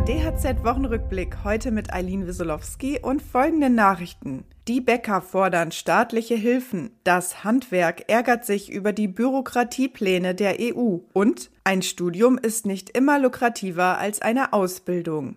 DHZ-Wochenrückblick heute mit Eileen Wiesolowski und folgenden Nachrichten. Die Bäcker fordern staatliche Hilfen. Das Handwerk ärgert sich über die Bürokratiepläne der EU. Und ein Studium ist nicht immer lukrativer als eine Ausbildung.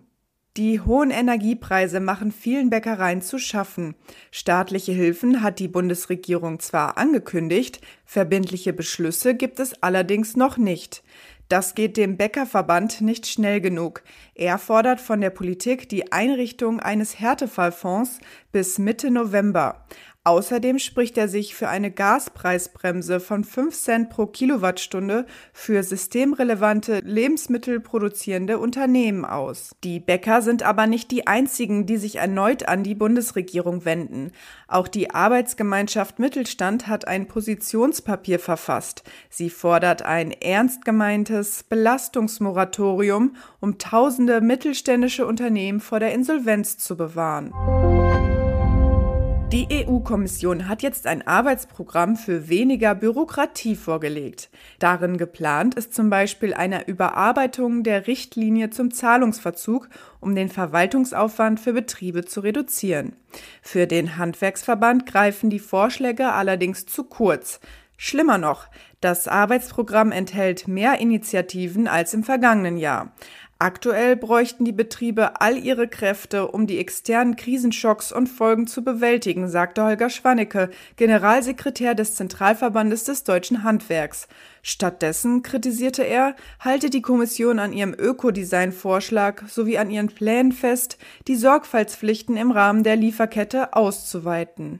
Die hohen Energiepreise machen vielen Bäckereien zu schaffen. Staatliche Hilfen hat die Bundesregierung zwar angekündigt, verbindliche Beschlüsse gibt es allerdings noch nicht. Das geht dem Bäckerverband nicht schnell genug. Er fordert von der Politik die Einrichtung eines Härtefallfonds bis Mitte November. Außerdem spricht er sich für eine Gaspreisbremse von 5 Cent pro Kilowattstunde für systemrelevante lebensmittelproduzierende Unternehmen aus. Die Bäcker sind aber nicht die einzigen, die sich erneut an die Bundesregierung wenden. Auch die Arbeitsgemeinschaft Mittelstand hat ein Positionspapier verfasst. Sie fordert ein ernst gemeintes Belastungsmoratorium, um tausende mittelständische Unternehmen vor der Insolvenz zu bewahren. Die EU-Kommission hat jetzt ein Arbeitsprogramm für weniger Bürokratie vorgelegt. Darin geplant ist zum Beispiel eine Überarbeitung der Richtlinie zum Zahlungsverzug, um den Verwaltungsaufwand für Betriebe zu reduzieren. Für den Handwerksverband greifen die Vorschläge allerdings zu kurz. Schlimmer noch, das Arbeitsprogramm enthält mehr Initiativen als im vergangenen Jahr. Aktuell bräuchten die Betriebe all ihre Kräfte, um die externen Krisenschocks und Folgen zu bewältigen, sagte Holger Schwannecke, Generalsekretär des Zentralverbandes des deutschen Handwerks. Stattdessen, kritisierte er, halte die Kommission an ihrem Ökodesign-Vorschlag sowie an ihren Plänen fest, die Sorgfaltspflichten im Rahmen der Lieferkette auszuweiten.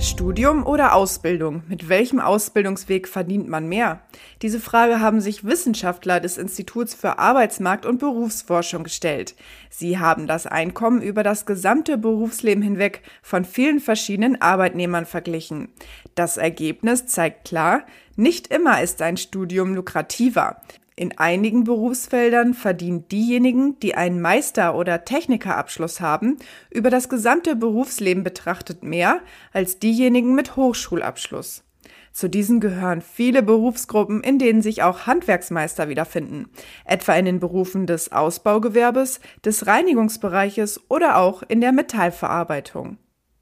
Studium oder Ausbildung? Mit welchem Ausbildungsweg verdient man mehr? Diese Frage haben sich Wissenschaftler des Instituts für Arbeitsmarkt und Berufsforschung gestellt. Sie haben das Einkommen über das gesamte Berufsleben hinweg von vielen verschiedenen Arbeitnehmern verglichen. Das Ergebnis zeigt klar, nicht immer ist ein Studium lukrativer. In einigen Berufsfeldern verdienen diejenigen, die einen Meister- oder Technikerabschluss haben, über das gesamte Berufsleben betrachtet mehr als diejenigen mit Hochschulabschluss. Zu diesen gehören viele Berufsgruppen, in denen sich auch Handwerksmeister wiederfinden, etwa in den Berufen des Ausbaugewerbes, des Reinigungsbereiches oder auch in der Metallverarbeitung.